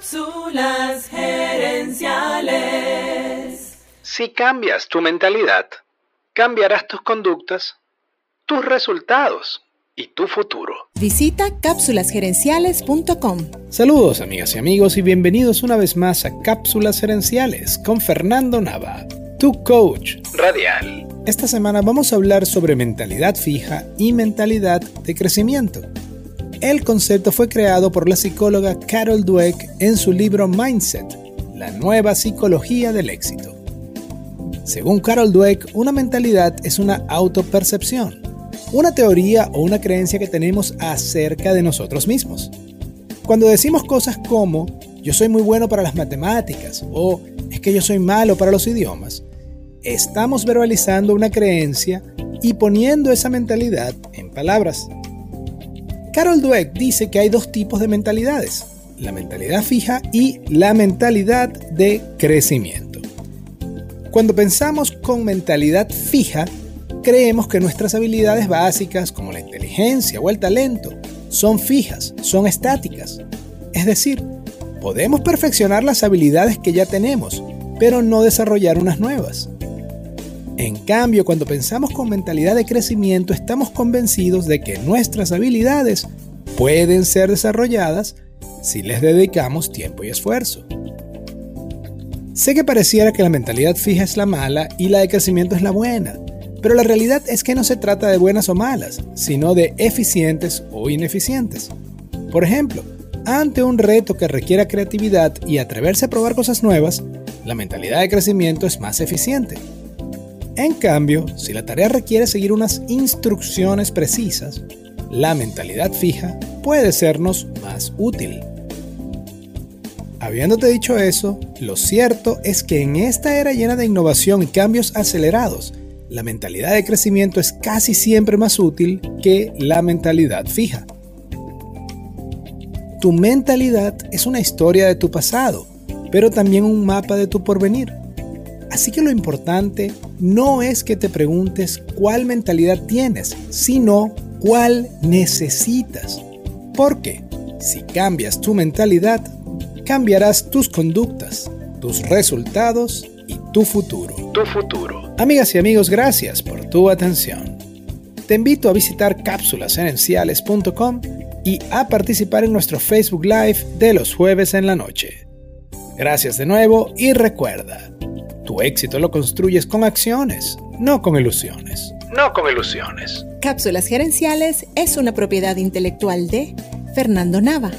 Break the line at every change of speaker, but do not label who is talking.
Cápsulas gerenciales.
Si cambias tu mentalidad, cambiarás tus conductas, tus resultados y tu futuro.
Visita cápsulasgerenciales.com.
Saludos amigas y amigos y bienvenidos una vez más a Cápsulas Gerenciales con Fernando Nava, tu coach
Radial.
Esta semana vamos a hablar sobre mentalidad fija y mentalidad de crecimiento. El concepto fue creado por la psicóloga Carol Dweck en su libro Mindset, la nueva psicología del éxito. Según Carol Dweck, una mentalidad es una autopercepción, una teoría o una creencia que tenemos acerca de nosotros mismos. Cuando decimos cosas como yo soy muy bueno para las matemáticas o es que yo soy malo para los idiomas, estamos verbalizando una creencia y poniendo esa mentalidad en palabras. Carol Dweck dice que hay dos tipos de mentalidades, la mentalidad fija y la mentalidad de crecimiento. Cuando pensamos con mentalidad fija, creemos que nuestras habilidades básicas como la inteligencia o el talento son fijas, son estáticas. Es decir, podemos perfeccionar las habilidades que ya tenemos, pero no desarrollar unas nuevas. En cambio, cuando pensamos con mentalidad de crecimiento, estamos convencidos de que nuestras habilidades pueden ser desarrolladas si les dedicamos tiempo y esfuerzo. Sé que pareciera que la mentalidad fija es la mala y la de crecimiento es la buena, pero la realidad es que no se trata de buenas o malas, sino de eficientes o ineficientes. Por ejemplo, ante un reto que requiera creatividad y atreverse a probar cosas nuevas, la mentalidad de crecimiento es más eficiente. En cambio, si la tarea requiere seguir unas instrucciones precisas, la mentalidad fija puede sernos más útil. Habiéndote dicho eso, lo cierto es que en esta era llena de innovación y cambios acelerados, la mentalidad de crecimiento es casi siempre más útil que la mentalidad fija. Tu mentalidad es una historia de tu pasado, pero también un mapa de tu porvenir. Así que lo importante no es que te preguntes cuál mentalidad tienes, sino cuál necesitas. Porque si cambias tu mentalidad, cambiarás tus conductas, tus resultados y tu futuro.
Tu futuro.
Amigas y amigos, gracias por tu atención. Te invito a visitar cápsulasgerenciales.com y a participar en nuestro Facebook Live de los jueves en la noche. Gracias de nuevo y recuerda, tu éxito lo construyes con acciones, no con ilusiones.
No con ilusiones.
Cápsulas Gerenciales es una propiedad intelectual de Fernando Nava.